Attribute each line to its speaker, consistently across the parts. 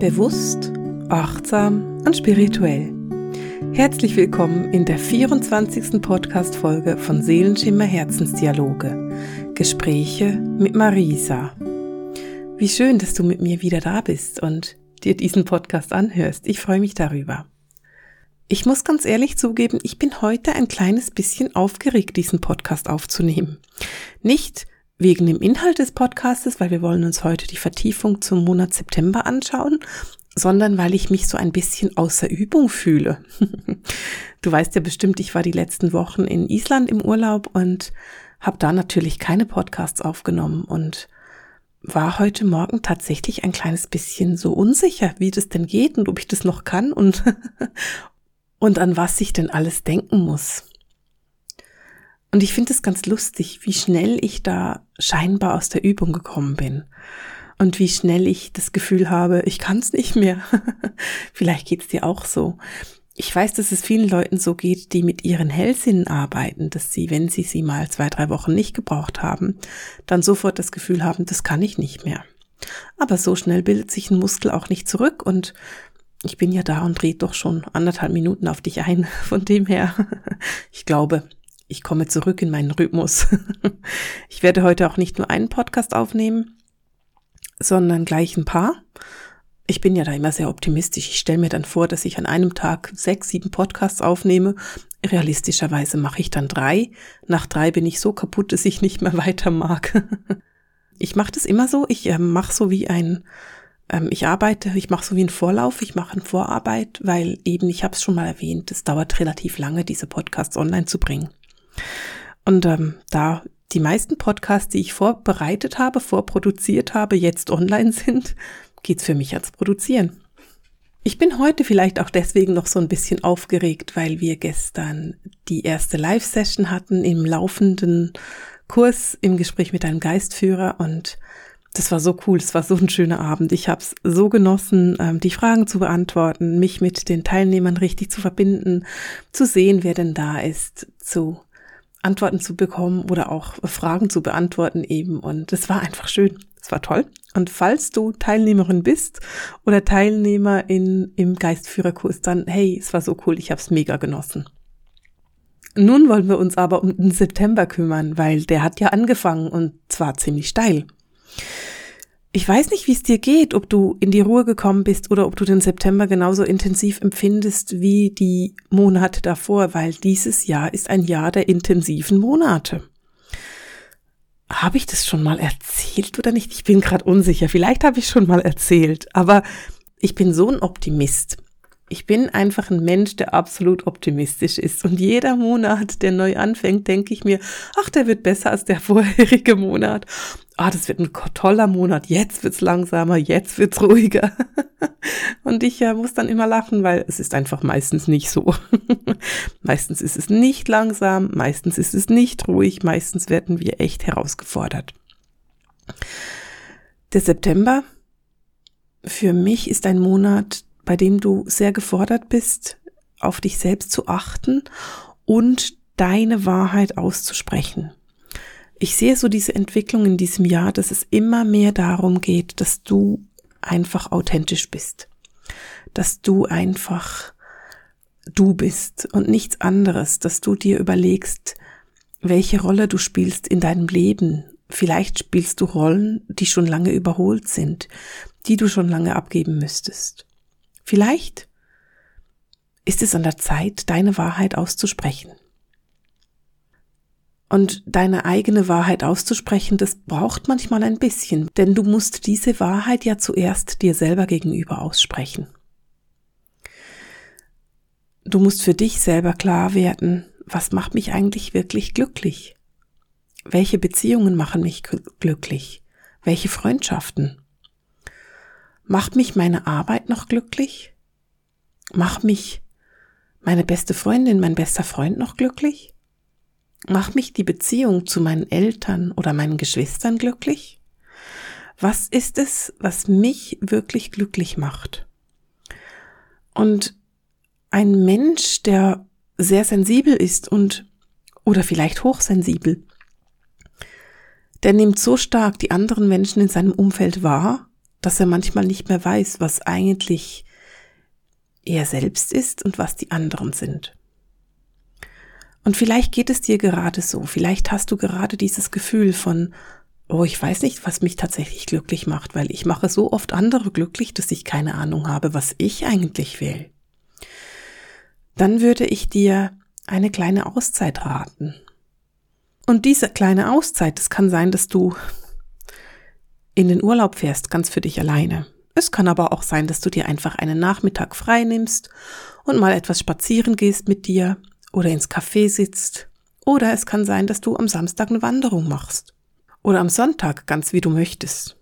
Speaker 1: Bewusst, achtsam und spirituell. Herzlich willkommen in der 24. Podcast-Folge von Seelenschimmer Herzensdialoge. Gespräche mit Marisa. Wie schön, dass du mit mir wieder da bist und dir diesen Podcast anhörst. Ich freue mich darüber. Ich muss ganz ehrlich zugeben, ich bin heute ein kleines bisschen aufgeregt, diesen Podcast aufzunehmen. Nicht, wegen dem Inhalt des Podcastes, weil wir wollen uns heute die Vertiefung zum Monat September anschauen, sondern weil ich mich so ein bisschen außer Übung fühle. du weißt ja bestimmt, ich war die letzten Wochen in Island im Urlaub und habe da natürlich keine Podcasts aufgenommen und war heute Morgen tatsächlich ein kleines bisschen so unsicher, wie das denn geht und ob ich das noch kann und, und an was ich denn alles denken muss. Und ich finde es ganz lustig, wie schnell ich da scheinbar aus der Übung gekommen bin. Und wie schnell ich das Gefühl habe, ich kann es nicht mehr. Vielleicht geht es dir auch so. Ich weiß, dass es vielen Leuten so geht, die mit ihren Hellsinnen arbeiten, dass sie, wenn sie sie mal zwei, drei Wochen nicht gebraucht haben, dann sofort das Gefühl haben, das kann ich nicht mehr. Aber so schnell bildet sich ein Muskel auch nicht zurück und ich bin ja da und drehe doch schon anderthalb Minuten auf dich ein. Von dem her, ich glaube, ich komme zurück in meinen Rhythmus. ich werde heute auch nicht nur einen Podcast aufnehmen, sondern gleich ein paar. Ich bin ja da immer sehr optimistisch. Ich stelle mir dann vor, dass ich an einem Tag sechs, sieben Podcasts aufnehme. Realistischerweise mache ich dann drei. Nach drei bin ich so kaputt, dass ich nicht mehr weiter mag. ich mache das immer so. Ich äh, mache so wie ein, ähm, ich arbeite, ich mache so wie ein Vorlauf, ich mache eine Vorarbeit, weil eben, ich habe es schon mal erwähnt, es dauert relativ lange, diese Podcasts online zu bringen. Und ähm, da die meisten Podcasts, die ich vorbereitet habe, vorproduziert habe, jetzt online sind, geht's für mich ans Produzieren. Ich bin heute vielleicht auch deswegen noch so ein bisschen aufgeregt, weil wir gestern die erste Live-Session hatten im laufenden Kurs im Gespräch mit einem Geistführer und das war so cool, es war so ein schöner Abend. Ich habe es so genossen, ähm, die Fragen zu beantworten, mich mit den Teilnehmern richtig zu verbinden, zu sehen, wer denn da ist, zu Antworten zu bekommen oder auch Fragen zu beantworten eben. Und es war einfach schön. Es war toll. Und falls du Teilnehmerin bist oder Teilnehmer in, im Geistführerkurs, dann hey, es war so cool, ich habe es mega genossen. Nun wollen wir uns aber um den September kümmern, weil der hat ja angefangen und zwar ziemlich steil. Ich weiß nicht, wie es dir geht, ob du in die Ruhe gekommen bist oder ob du den September genauso intensiv empfindest wie die Monate davor, weil dieses Jahr ist ein Jahr der intensiven Monate. Habe ich das schon mal erzählt oder nicht? Ich bin gerade unsicher. Vielleicht habe ich schon mal erzählt, aber ich bin so ein Optimist. Ich bin einfach ein Mensch, der absolut optimistisch ist. Und jeder Monat, der neu anfängt, denke ich mir, ach, der wird besser als der vorherige Monat. Ah, das wird ein toller Monat. Jetzt wird's langsamer, jetzt wird's ruhiger. Und ich äh, muss dann immer lachen, weil es ist einfach meistens nicht so. meistens ist es nicht langsam, meistens ist es nicht ruhig, meistens werden wir echt herausgefordert. Der September für mich ist ein Monat, bei dem du sehr gefordert bist, auf dich selbst zu achten und deine Wahrheit auszusprechen. Ich sehe so diese Entwicklung in diesem Jahr, dass es immer mehr darum geht, dass du einfach authentisch bist, dass du einfach du bist und nichts anderes, dass du dir überlegst, welche Rolle du spielst in deinem Leben. Vielleicht spielst du Rollen, die schon lange überholt sind, die du schon lange abgeben müsstest. Vielleicht ist es an der Zeit, deine Wahrheit auszusprechen. Und deine eigene Wahrheit auszusprechen, das braucht manchmal ein bisschen, denn du musst diese Wahrheit ja zuerst dir selber gegenüber aussprechen. Du musst für dich selber klar werden, was macht mich eigentlich wirklich glücklich? Welche Beziehungen machen mich glücklich? Welche Freundschaften? Macht mich meine Arbeit noch glücklich? Macht mich meine beste Freundin, mein bester Freund noch glücklich? Macht mich die Beziehung zu meinen Eltern oder meinen Geschwistern glücklich? Was ist es, was mich wirklich glücklich macht? Und ein Mensch, der sehr sensibel ist und oder vielleicht hochsensibel, der nimmt so stark die anderen Menschen in seinem Umfeld wahr dass er manchmal nicht mehr weiß, was eigentlich er selbst ist und was die anderen sind. Und vielleicht geht es dir gerade so, vielleicht hast du gerade dieses Gefühl von, oh, ich weiß nicht, was mich tatsächlich glücklich macht, weil ich mache so oft andere glücklich, dass ich keine Ahnung habe, was ich eigentlich will. Dann würde ich dir eine kleine Auszeit raten. Und diese kleine Auszeit, es kann sein, dass du in den Urlaub fährst, ganz für dich alleine. Es kann aber auch sein, dass du dir einfach einen Nachmittag frei nimmst und mal etwas spazieren gehst mit dir oder ins Café sitzt. Oder es kann sein, dass du am Samstag eine Wanderung machst. Oder am Sonntag, ganz wie du möchtest.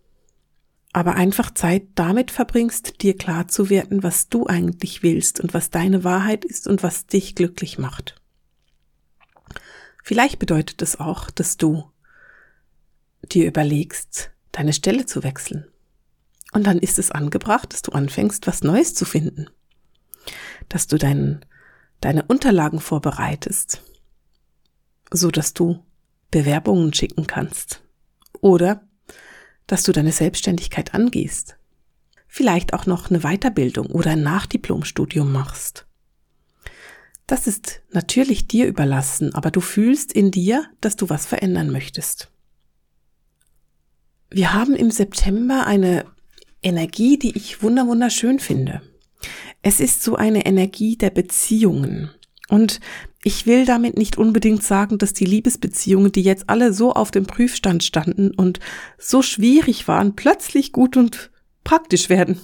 Speaker 1: Aber einfach Zeit damit verbringst, dir klar zu werden, was du eigentlich willst und was deine Wahrheit ist und was dich glücklich macht. Vielleicht bedeutet es auch, dass du dir überlegst, deine Stelle zu wechseln. Und dann ist es angebracht, dass du anfängst, was Neues zu finden. Dass du dein, deine Unterlagen vorbereitest, so dass du Bewerbungen schicken kannst. Oder dass du deine Selbstständigkeit angehst. Vielleicht auch noch eine Weiterbildung oder ein Nachdiplomstudium machst. Das ist natürlich dir überlassen, aber du fühlst in dir, dass du was verändern möchtest. Wir haben im September eine Energie, die ich wunderschön finde. Es ist so eine Energie der Beziehungen. Und ich will damit nicht unbedingt sagen, dass die Liebesbeziehungen, die jetzt alle so auf dem Prüfstand standen und so schwierig waren, plötzlich gut und praktisch werden.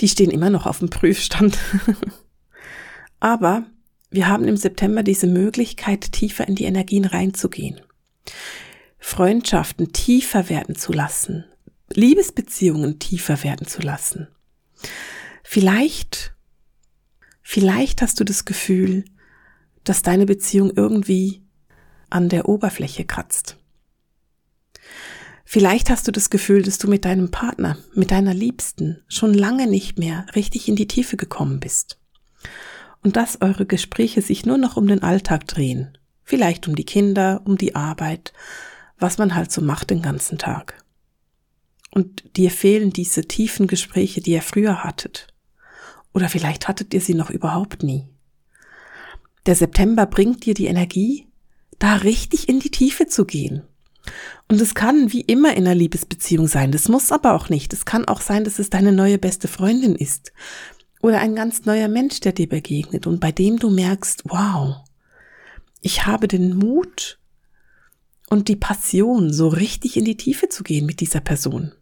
Speaker 1: Die stehen immer noch auf dem Prüfstand. Aber wir haben im September diese Möglichkeit, tiefer in die Energien reinzugehen. Freundschaften tiefer werden zu lassen, Liebesbeziehungen tiefer werden zu lassen. Vielleicht, vielleicht hast du das Gefühl, dass deine Beziehung irgendwie an der Oberfläche kratzt. Vielleicht hast du das Gefühl, dass du mit deinem Partner, mit deiner Liebsten schon lange nicht mehr richtig in die Tiefe gekommen bist. Und dass eure Gespräche sich nur noch um den Alltag drehen. Vielleicht um die Kinder, um die Arbeit, was man halt so macht den ganzen Tag. Und dir fehlen diese tiefen Gespräche, die ihr früher hattet. Oder vielleicht hattet ihr sie noch überhaupt nie. Der September bringt dir die Energie, da richtig in die Tiefe zu gehen. Und es kann wie immer in einer Liebesbeziehung sein. Das muss aber auch nicht. Es kann auch sein, dass es deine neue beste Freundin ist. Oder ein ganz neuer Mensch, der dir begegnet und bei dem du merkst, wow, ich habe den Mut und die Passion, so richtig in die Tiefe zu gehen mit dieser Person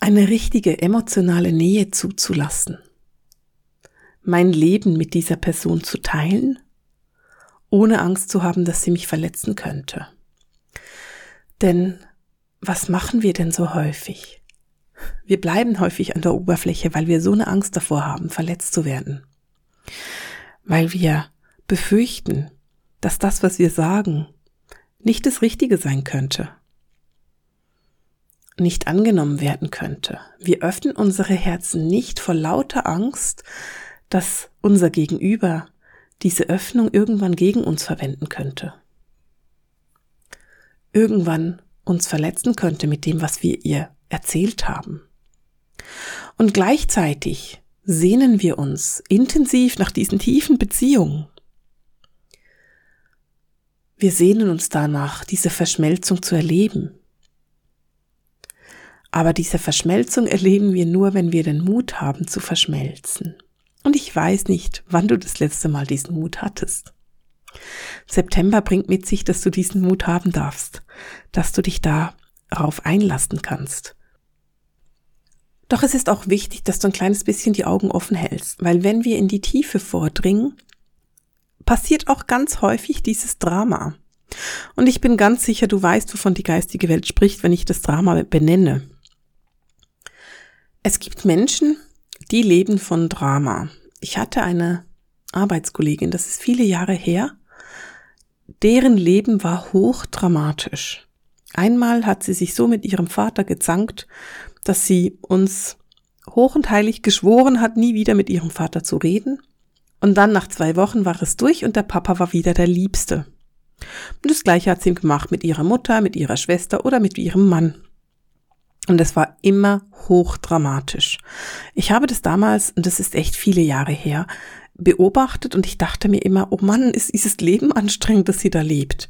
Speaker 1: eine richtige emotionale Nähe zuzulassen, mein Leben mit dieser Person zu teilen, ohne Angst zu haben, dass sie mich verletzen könnte. Denn was machen wir denn so häufig? Wir bleiben häufig an der Oberfläche, weil wir so eine Angst davor haben, verletzt zu werden. Weil wir befürchten, dass das, was wir sagen, nicht das Richtige sein könnte nicht angenommen werden könnte. Wir öffnen unsere Herzen nicht vor lauter Angst, dass unser Gegenüber diese Öffnung irgendwann gegen uns verwenden könnte. Irgendwann uns verletzen könnte mit dem, was wir ihr erzählt haben. Und gleichzeitig sehnen wir uns intensiv nach diesen tiefen Beziehungen. Wir sehnen uns danach, diese Verschmelzung zu erleben, aber diese Verschmelzung erleben wir nur, wenn wir den Mut haben zu verschmelzen. Und ich weiß nicht, wann du das letzte Mal diesen Mut hattest. September bringt mit sich, dass du diesen Mut haben darfst, dass du dich darauf einlassen kannst. Doch es ist auch wichtig, dass du ein kleines bisschen die Augen offen hältst, weil wenn wir in die Tiefe vordringen, passiert auch ganz häufig dieses Drama. Und ich bin ganz sicher, du weißt, wovon die geistige Welt spricht, wenn ich das Drama benenne. Es gibt Menschen, die leben von Drama. Ich hatte eine Arbeitskollegin, das ist viele Jahre her, deren Leben war hochdramatisch. Einmal hat sie sich so mit ihrem Vater gezankt, dass sie uns hoch und heilig geschworen hat, nie wieder mit ihrem Vater zu reden. Und dann nach zwei Wochen war es durch und der Papa war wieder der Liebste. Und das gleiche hat sie gemacht mit ihrer Mutter, mit ihrer Schwester oder mit ihrem Mann. Und es war immer hochdramatisch. Ich habe das damals, und das ist echt viele Jahre her, beobachtet und ich dachte mir immer, oh Mann, ist dieses Leben anstrengend, dass sie da lebt.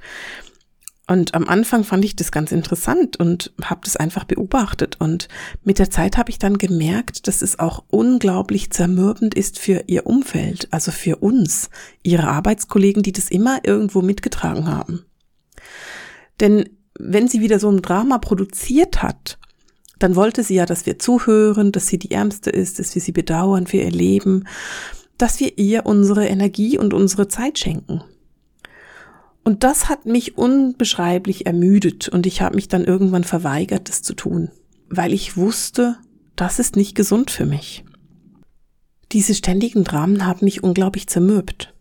Speaker 1: Und am Anfang fand ich das ganz interessant und habe das einfach beobachtet. Und mit der Zeit habe ich dann gemerkt, dass es auch unglaublich zermürbend ist für ihr Umfeld, also für uns, ihre Arbeitskollegen, die das immer irgendwo mitgetragen haben. Denn wenn sie wieder so ein Drama produziert hat, dann wollte sie ja, dass wir zuhören, dass sie die Ärmste ist, dass wir sie bedauern für ihr Leben, dass wir ihr unsere Energie und unsere Zeit schenken. Und das hat mich unbeschreiblich ermüdet und ich habe mich dann irgendwann verweigert, das zu tun, weil ich wusste, das ist nicht gesund für mich. Diese ständigen Dramen haben mich unglaublich zermürbt.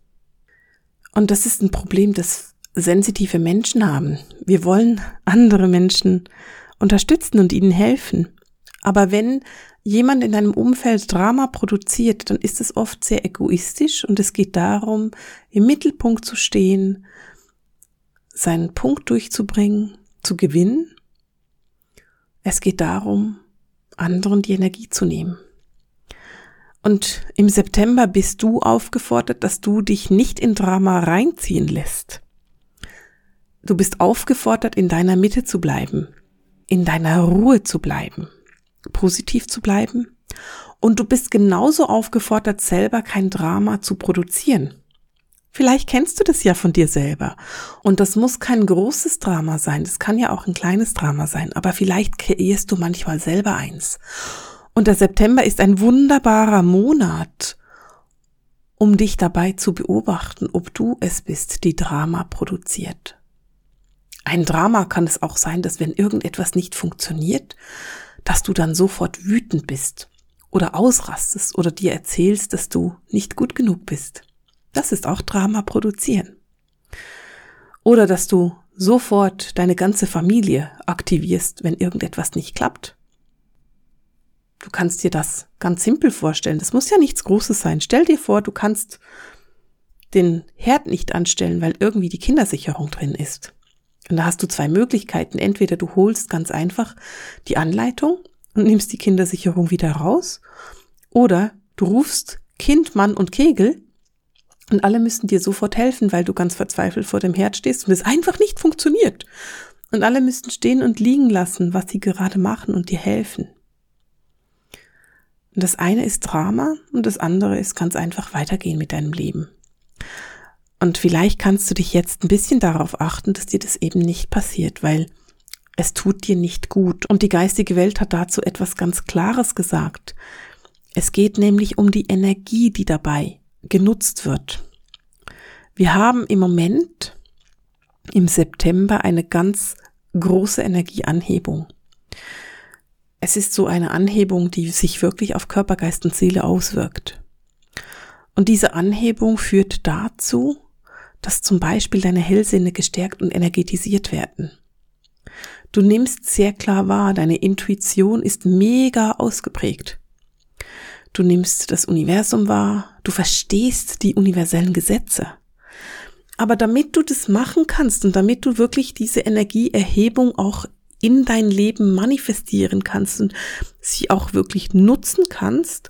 Speaker 1: Und das ist ein Problem, das sensitive Menschen haben. Wir wollen andere Menschen unterstützen und ihnen helfen. Aber wenn jemand in einem Umfeld Drama produziert, dann ist es oft sehr egoistisch und es geht darum, im Mittelpunkt zu stehen, seinen Punkt durchzubringen, zu gewinnen. Es geht darum, anderen die Energie zu nehmen. Und im September bist du aufgefordert, dass du dich nicht in Drama reinziehen lässt. Du bist aufgefordert, in deiner Mitte zu bleiben, in deiner Ruhe zu bleiben, positiv zu bleiben. Und du bist genauso aufgefordert, selber kein Drama zu produzieren. Vielleicht kennst du das ja von dir selber. Und das muss kein großes Drama sein. Das kann ja auch ein kleines Drama sein. Aber vielleicht kreierst du manchmal selber eins. Und der September ist ein wunderbarer Monat, um dich dabei zu beobachten, ob du es bist, die Drama produziert. Ein Drama kann es auch sein, dass wenn irgendetwas nicht funktioniert, dass du dann sofort wütend bist oder ausrastest oder dir erzählst, dass du nicht gut genug bist. Das ist auch Drama produzieren. Oder dass du sofort deine ganze Familie aktivierst, wenn irgendetwas nicht klappt. Du kannst dir das ganz simpel vorstellen. Das muss ja nichts Großes sein. Stell dir vor, du kannst den Herd nicht anstellen, weil irgendwie die Kindersicherung drin ist. Und da hast du zwei Möglichkeiten. Entweder du holst ganz einfach die Anleitung und nimmst die Kindersicherung wieder raus, oder du rufst Kind, Mann und Kegel und alle müssen dir sofort helfen, weil du ganz verzweifelt vor dem Herd stehst und es einfach nicht funktioniert. Und alle müssten stehen und liegen lassen, was sie gerade machen und dir helfen. Und das eine ist Drama und das andere ist ganz einfach weitergehen mit deinem Leben. Und vielleicht kannst du dich jetzt ein bisschen darauf achten, dass dir das eben nicht passiert, weil es tut dir nicht gut. Und die geistige Welt hat dazu etwas ganz Klares gesagt. Es geht nämlich um die Energie, die dabei genutzt wird. Wir haben im Moment im September eine ganz große Energieanhebung. Es ist so eine Anhebung, die sich wirklich auf Körper, Geist und Seele auswirkt. Und diese Anhebung führt dazu, dass zum Beispiel deine Hellsinne gestärkt und energetisiert werden. Du nimmst sehr klar wahr, deine Intuition ist mega ausgeprägt. Du nimmst das Universum wahr, du verstehst die universellen Gesetze. Aber damit du das machen kannst und damit du wirklich diese Energieerhebung auch in dein Leben manifestieren kannst und sie auch wirklich nutzen kannst,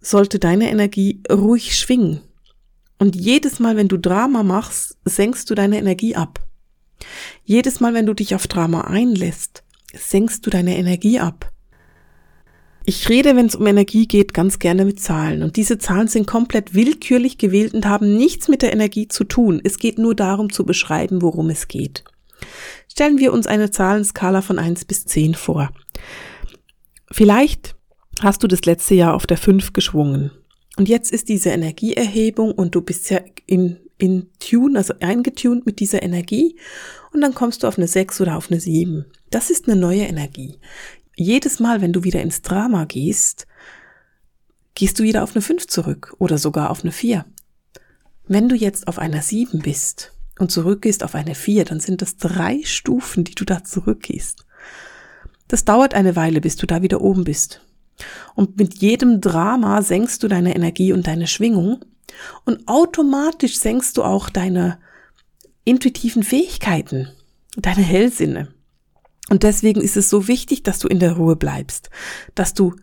Speaker 1: sollte deine Energie ruhig schwingen. Und jedes Mal, wenn du Drama machst, senkst du deine Energie ab. Jedes Mal, wenn du dich auf Drama einlässt, senkst du deine Energie ab. Ich rede, wenn es um Energie geht, ganz gerne mit Zahlen. Und diese Zahlen sind komplett willkürlich gewählt und haben nichts mit der Energie zu tun. Es geht nur darum zu beschreiben, worum es geht. Stellen wir uns eine Zahlenskala von 1 bis 10 vor. Vielleicht hast du das letzte Jahr auf der 5 geschwungen. Und jetzt ist diese Energieerhebung und du bist ja in, in Tune, also eingetunt mit dieser Energie. Und dann kommst du auf eine 6 oder auf eine 7. Das ist eine neue Energie jedes Mal, wenn du wieder ins Drama gehst, gehst du wieder auf eine 5 zurück oder sogar auf eine 4. Wenn du jetzt auf einer 7 bist und zurückgehst auf eine 4, dann sind das drei Stufen, die du da zurückgehst. Das dauert eine Weile, bis du da wieder oben bist. Und mit jedem Drama senkst du deine Energie und deine Schwingung und automatisch senkst du auch deine intuitiven Fähigkeiten, deine Hellsinne. Und deswegen ist es so wichtig, dass du in der Ruhe bleibst, dass du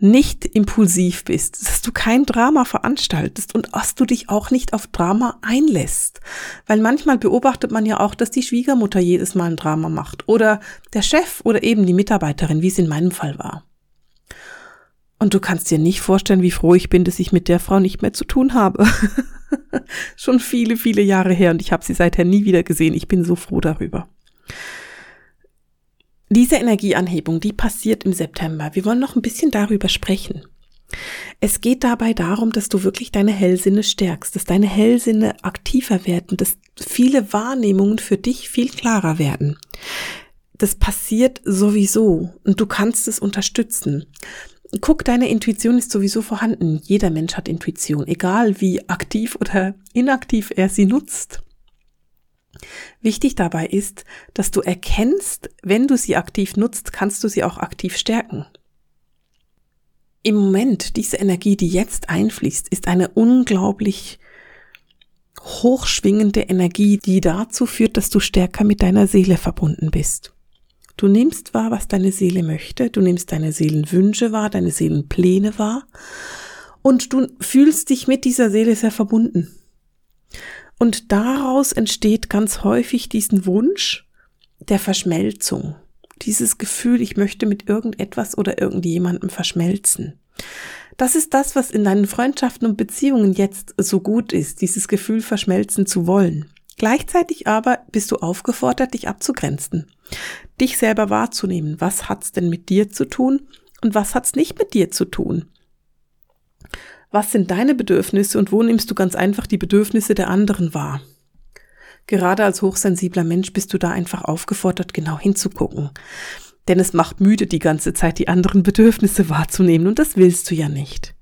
Speaker 1: nicht impulsiv bist, dass du kein Drama veranstaltest und dass du dich auch nicht auf Drama einlässt. Weil manchmal beobachtet man ja auch, dass die Schwiegermutter jedes Mal ein Drama macht oder der Chef oder eben die Mitarbeiterin, wie es in meinem Fall war. Und du kannst dir nicht vorstellen, wie froh ich bin, dass ich mit der Frau nicht mehr zu tun habe. Schon viele, viele Jahre her und ich habe sie seither nie wieder gesehen. Ich bin so froh darüber. Diese Energieanhebung, die passiert im September. Wir wollen noch ein bisschen darüber sprechen. Es geht dabei darum, dass du wirklich deine Hellsinne stärkst, dass deine Hellsinne aktiver werden, dass viele Wahrnehmungen für dich viel klarer werden. Das passiert sowieso und du kannst es unterstützen. Guck, deine Intuition ist sowieso vorhanden. Jeder Mensch hat Intuition, egal wie aktiv oder inaktiv er sie nutzt. Wichtig dabei ist, dass du erkennst, wenn du sie aktiv nutzt, kannst du sie auch aktiv stärken. Im Moment, diese Energie, die jetzt einfließt, ist eine unglaublich hochschwingende Energie, die dazu führt, dass du stärker mit deiner Seele verbunden bist. Du nimmst wahr, was deine Seele möchte, du nimmst deine Seelenwünsche wahr, deine Seelenpläne wahr und du fühlst dich mit dieser Seele sehr verbunden. Und daraus entsteht ganz häufig diesen Wunsch der Verschmelzung. Dieses Gefühl, ich möchte mit irgendetwas oder irgendjemandem verschmelzen. Das ist das, was in deinen Freundschaften und Beziehungen jetzt so gut ist, dieses Gefühl verschmelzen zu wollen. Gleichzeitig aber bist du aufgefordert, dich abzugrenzen, dich selber wahrzunehmen. Was hat's denn mit dir zu tun und was hat's nicht mit dir zu tun? Was sind deine Bedürfnisse und wo nimmst du ganz einfach die Bedürfnisse der anderen wahr? Gerade als hochsensibler Mensch bist du da einfach aufgefordert, genau hinzugucken. Denn es macht müde, die ganze Zeit die anderen Bedürfnisse wahrzunehmen und das willst du ja nicht.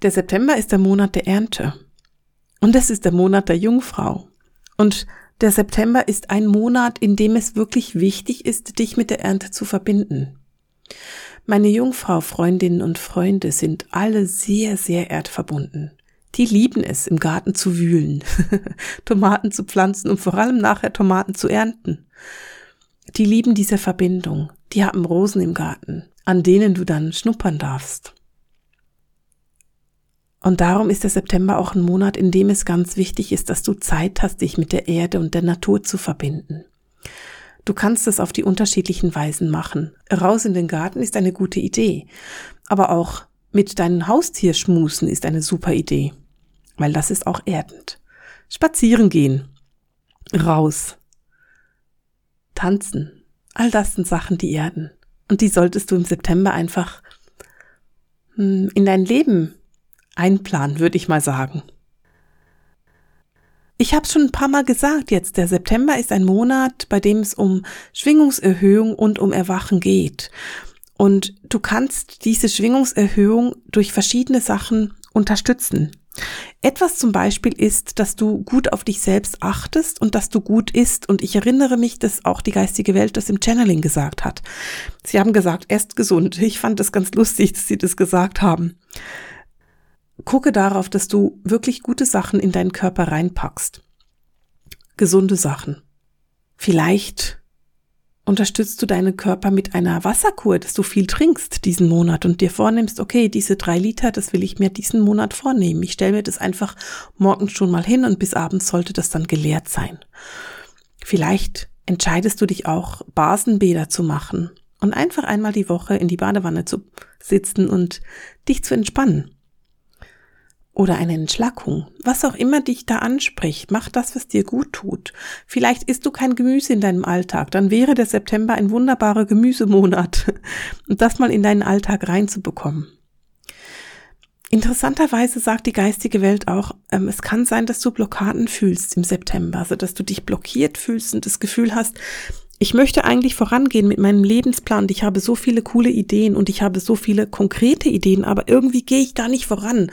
Speaker 1: Der September ist der Monat der Ernte. Und es ist der Monat der Jungfrau. Und der September ist ein Monat, in dem es wirklich wichtig ist, dich mit der Ernte zu verbinden. Meine Jungfrau, Freundinnen und Freunde sind alle sehr, sehr erdverbunden. Die lieben es, im Garten zu wühlen, Tomaten zu pflanzen und vor allem nachher Tomaten zu ernten. Die lieben diese Verbindung. Die haben Rosen im Garten, an denen du dann schnuppern darfst. Und darum ist der September auch ein Monat, in dem es ganz wichtig ist, dass du Zeit hast, dich mit der Erde und der Natur zu verbinden. Du kannst es auf die unterschiedlichen Weisen machen. Raus in den Garten ist eine gute Idee. Aber auch mit deinem Haustier schmusen ist eine super Idee. Weil das ist auch erdend. Spazieren gehen. Raus. Tanzen. All das sind Sachen, die erden. Und die solltest du im September einfach hm, in dein Leben einplanen, würde ich mal sagen. Ich habe schon ein paar Mal gesagt jetzt, der September ist ein Monat, bei dem es um Schwingungserhöhung und um Erwachen geht. Und du kannst diese Schwingungserhöhung durch verschiedene Sachen unterstützen. Etwas zum Beispiel ist, dass du gut auf dich selbst achtest und dass du gut isst. Und ich erinnere mich, dass auch die geistige Welt das im Channeling gesagt hat. Sie haben gesagt, esst gesund. Ich fand es ganz lustig, dass sie das gesagt haben gucke darauf, dass du wirklich gute Sachen in deinen Körper reinpackst. Gesunde Sachen. Vielleicht unterstützt du deinen Körper mit einer Wasserkur, dass du viel trinkst diesen Monat und dir vornimmst, okay, diese drei Liter, das will ich mir diesen Monat vornehmen. Ich stelle mir das einfach morgens schon mal hin und bis abends sollte das dann geleert sein. Vielleicht entscheidest du dich auch, Basenbäder zu machen und einfach einmal die Woche in die Badewanne zu sitzen und dich zu entspannen oder eine Entschlackung, was auch immer dich da anspricht, mach das, was dir gut tut. Vielleicht isst du kein Gemüse in deinem Alltag, dann wäre der September ein wunderbarer Gemüsemonat und das mal in deinen Alltag reinzubekommen. Interessanterweise sagt die geistige Welt auch, ähm, es kann sein, dass du Blockaden fühlst im September, also dass du dich blockiert fühlst und das Gefühl hast, ich möchte eigentlich vorangehen mit meinem Lebensplan ich habe so viele coole Ideen und ich habe so viele konkrete Ideen, aber irgendwie gehe ich da nicht voran.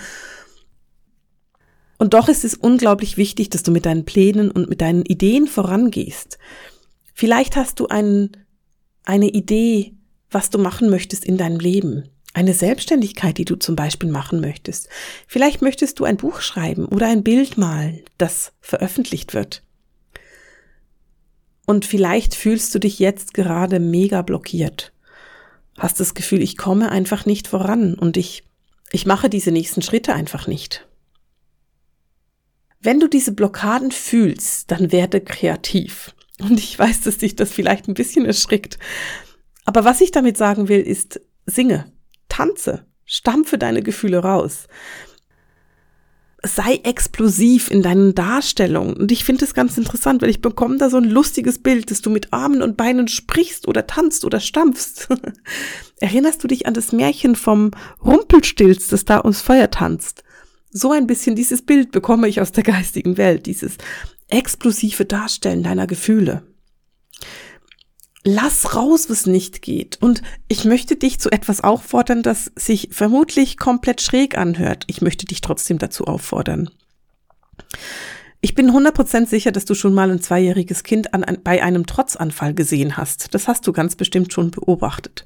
Speaker 1: Und doch ist es unglaublich wichtig, dass du mit deinen Plänen und mit deinen Ideen vorangehst. Vielleicht hast du einen, eine Idee, was du machen möchtest in deinem Leben. Eine Selbstständigkeit, die du zum Beispiel machen möchtest. Vielleicht möchtest du ein Buch schreiben oder ein Bild malen, das veröffentlicht wird. Und vielleicht fühlst du dich jetzt gerade mega blockiert. Hast das Gefühl, ich komme einfach nicht voran und ich, ich mache diese nächsten Schritte einfach nicht. Wenn du diese Blockaden fühlst, dann werde kreativ. Und ich weiß, dass dich das vielleicht ein bisschen erschrickt. Aber was ich damit sagen will, ist, singe, tanze, stampfe deine Gefühle raus sei explosiv in deinen Darstellungen. Und ich finde es ganz interessant, weil ich bekomme da so ein lustiges Bild, dass du mit Armen und Beinen sprichst oder tanzt oder stampfst. Erinnerst du dich an das Märchen vom Rumpelstilz, das da ums Feuer tanzt? So ein bisschen dieses Bild bekomme ich aus der geistigen Welt, dieses explosive Darstellen deiner Gefühle. Lass raus, was nicht geht. Und ich möchte dich zu etwas auffordern, das sich vermutlich komplett schräg anhört. Ich möchte dich trotzdem dazu auffordern. Ich bin 100% sicher, dass du schon mal ein zweijähriges Kind an, an, bei einem Trotzanfall gesehen hast. Das hast du ganz bestimmt schon beobachtet.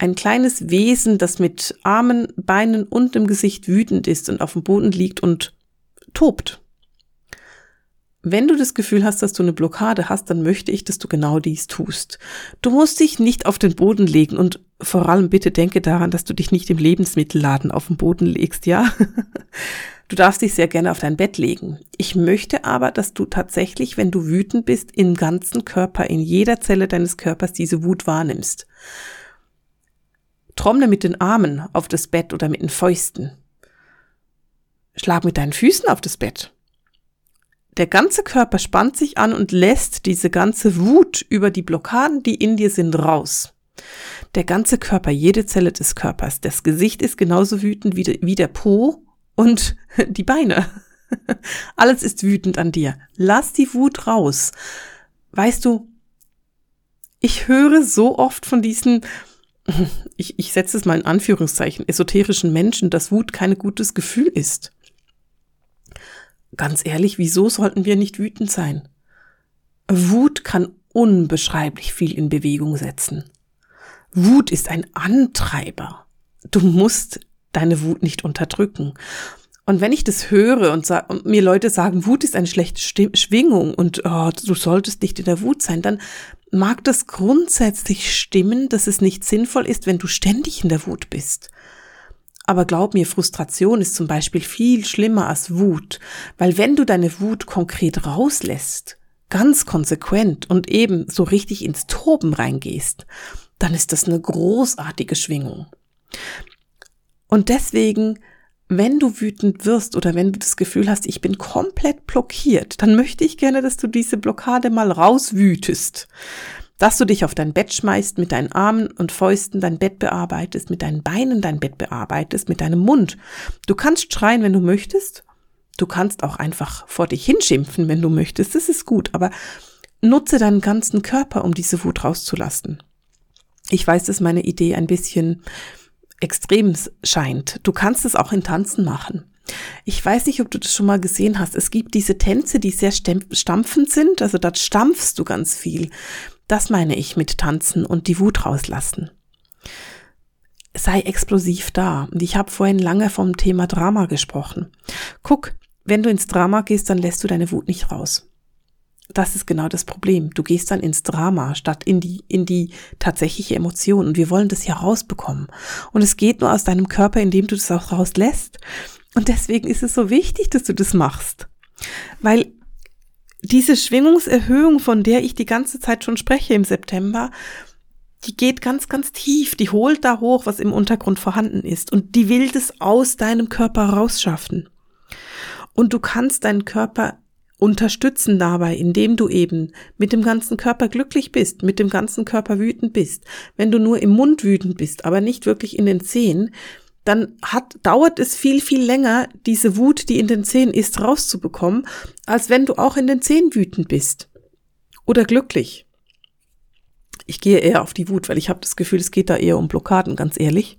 Speaker 1: Ein kleines Wesen, das mit Armen, Beinen und dem Gesicht wütend ist und auf dem Boden liegt und tobt. Wenn du das Gefühl hast, dass du eine Blockade hast, dann möchte ich, dass du genau dies tust. Du musst dich nicht auf den Boden legen und vor allem bitte denke daran, dass du dich nicht im Lebensmittelladen auf den Boden legst, ja? Du darfst dich sehr gerne auf dein Bett legen. Ich möchte aber, dass du tatsächlich, wenn du wütend bist, im ganzen Körper, in jeder Zelle deines Körpers diese Wut wahrnimmst. Trommle mit den Armen auf das Bett oder mit den Fäusten. Schlag mit deinen Füßen auf das Bett der ganze Körper spannt sich an und lässt diese ganze Wut über die Blockaden, die in dir sind, raus. Der ganze Körper, jede Zelle des Körpers, das Gesicht ist genauso wütend wie, de, wie der Po und die Beine. Alles ist wütend an dir. Lass die Wut raus. Weißt du, ich höre so oft von diesen, ich, ich setze es mal in Anführungszeichen, esoterischen Menschen, dass Wut kein gutes Gefühl ist. Ganz ehrlich, wieso sollten wir nicht wütend sein? Wut kann unbeschreiblich viel in Bewegung setzen. Wut ist ein Antreiber. Du musst deine Wut nicht unterdrücken. Und wenn ich das höre und, und, mir Leute sagen, Wut ist eine schlechte Schwingung und oh, du solltest nicht in der Wut sein, dann mag das grundsätzlich stimmen, dass es nicht sinnvoll ist, wenn du ständig in der Wut bist. Aber glaub mir, Frustration ist zum Beispiel viel schlimmer als Wut, weil wenn du deine Wut konkret rauslässt, ganz konsequent und eben so richtig ins Toben reingehst, dann ist das eine großartige Schwingung. Und deswegen, wenn du wütend wirst oder wenn du das Gefühl hast, ich bin komplett blockiert, dann möchte ich gerne, dass du diese Blockade mal rauswütest dass du dich auf dein Bett schmeißt, mit deinen Armen und Fäusten dein Bett bearbeitest, mit deinen Beinen dein Bett bearbeitest, mit deinem Mund. Du kannst schreien, wenn du möchtest. Du kannst auch einfach vor dich hinschimpfen, wenn du möchtest. Das ist gut, aber nutze deinen ganzen Körper, um diese Wut rauszulassen. Ich weiß, dass meine Idee ein bisschen extrem scheint. Du kannst es auch in Tanzen machen. Ich weiß nicht, ob du das schon mal gesehen hast. Es gibt diese Tänze, die sehr stampfend sind. Also dort stampfst du ganz viel. Das meine ich mit tanzen und die Wut rauslassen. Sei explosiv da. Und ich habe vorhin lange vom Thema Drama gesprochen. Guck, wenn du ins Drama gehst, dann lässt du deine Wut nicht raus. Das ist genau das Problem. Du gehst dann ins Drama statt in die, in die tatsächliche Emotion. Und wir wollen das ja rausbekommen. Und es geht nur aus deinem Körper, indem du das auch rauslässt. Und deswegen ist es so wichtig, dass du das machst. Weil diese Schwingungserhöhung, von der ich die ganze Zeit schon spreche im September, die geht ganz, ganz tief, die holt da hoch, was im Untergrund vorhanden ist und die will das aus deinem Körper rausschaffen. Und du kannst deinen Körper unterstützen dabei, indem du eben mit dem ganzen Körper glücklich bist, mit dem ganzen Körper wütend bist. Wenn du nur im Mund wütend bist, aber nicht wirklich in den Zehen, dann hat, dauert es viel, viel länger, diese Wut, die in den Zähnen ist, rauszubekommen, als wenn du auch in den Zähnen wütend bist. Oder glücklich. Ich gehe eher auf die Wut, weil ich habe das Gefühl, es geht da eher um Blockaden, ganz ehrlich.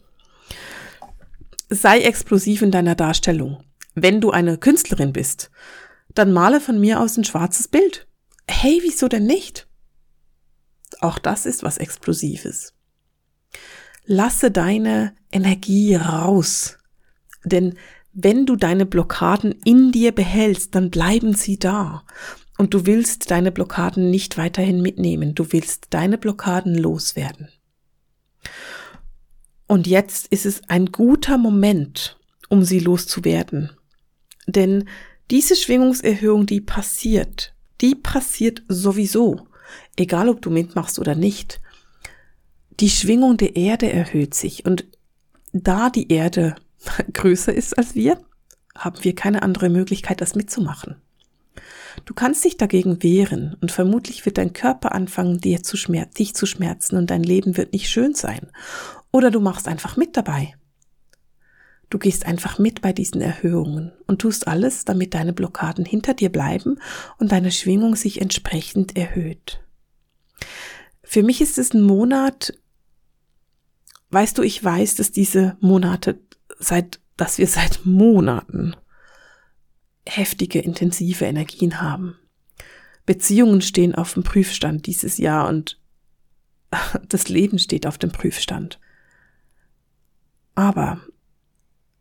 Speaker 1: Sei explosiv in deiner Darstellung. Wenn du eine Künstlerin bist, dann male von mir aus ein schwarzes Bild. Hey, wieso denn nicht? Auch das ist was Explosives. Lasse deine Energie raus. Denn wenn du deine Blockaden in dir behältst, dann bleiben sie da. Und du willst deine Blockaden nicht weiterhin mitnehmen. Du willst deine Blockaden loswerden. Und jetzt ist es ein guter Moment, um sie loszuwerden. Denn diese Schwingungserhöhung, die passiert, die passiert sowieso, egal ob du mitmachst oder nicht. Die Schwingung der Erde erhöht sich und da die Erde größer ist als wir, haben wir keine andere Möglichkeit, das mitzumachen. Du kannst dich dagegen wehren und vermutlich wird dein Körper anfangen, dir zu schmerzen, dich zu schmerzen und dein Leben wird nicht schön sein. Oder du machst einfach mit dabei. Du gehst einfach mit bei diesen Erhöhungen und tust alles, damit deine Blockaden hinter dir bleiben und deine Schwingung sich entsprechend erhöht. Für mich ist es ein Monat, weißt du, ich weiß, dass diese Monate seit, dass wir seit Monaten heftige, intensive Energien haben. Beziehungen stehen auf dem Prüfstand dieses Jahr und das Leben steht auf dem Prüfstand. Aber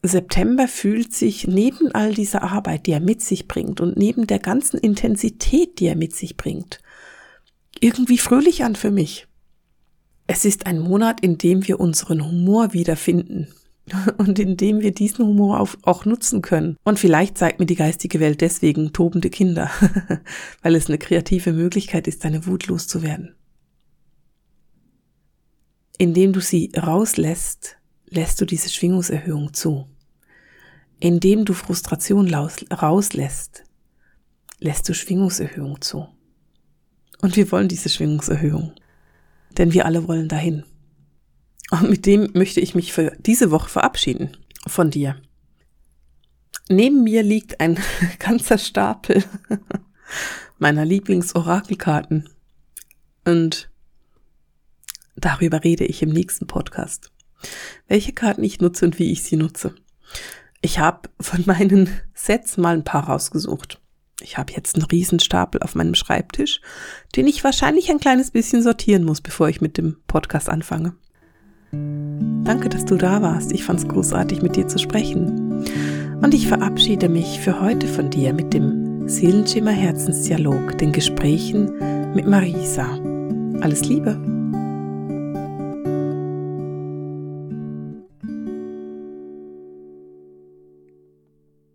Speaker 1: September fühlt sich neben all dieser Arbeit, die er mit sich bringt und neben der ganzen Intensität, die er mit sich bringt, irgendwie fröhlich an für mich. Es ist ein Monat, in dem wir unseren Humor wiederfinden und in dem wir diesen Humor auch nutzen können. Und vielleicht zeigt mir die geistige Welt deswegen tobende Kinder, weil es eine kreative Möglichkeit ist, deine Wut loszuwerden. Indem du sie rauslässt, lässt du diese Schwingungserhöhung zu. Indem du Frustration rauslässt, lässt du Schwingungserhöhung zu. Und wir wollen diese Schwingungserhöhung. Denn wir alle wollen dahin. Und mit dem möchte ich mich für diese Woche verabschieden von dir. Neben mir liegt ein ganzer Stapel meiner Lieblingsorakelkarten. Und darüber rede ich im nächsten Podcast welche Karten ich nutze und wie ich sie nutze. Ich habe von meinen Sets mal ein paar rausgesucht. Ich habe jetzt einen Riesenstapel auf meinem Schreibtisch, den ich wahrscheinlich ein kleines bisschen sortieren muss, bevor ich mit dem Podcast anfange. Danke, dass du da warst. Ich fand es großartig, mit dir zu sprechen. Und ich verabschiede mich für heute von dir mit dem Seelenschimmer Herzensdialog, den Gesprächen mit Marisa. Alles Liebe!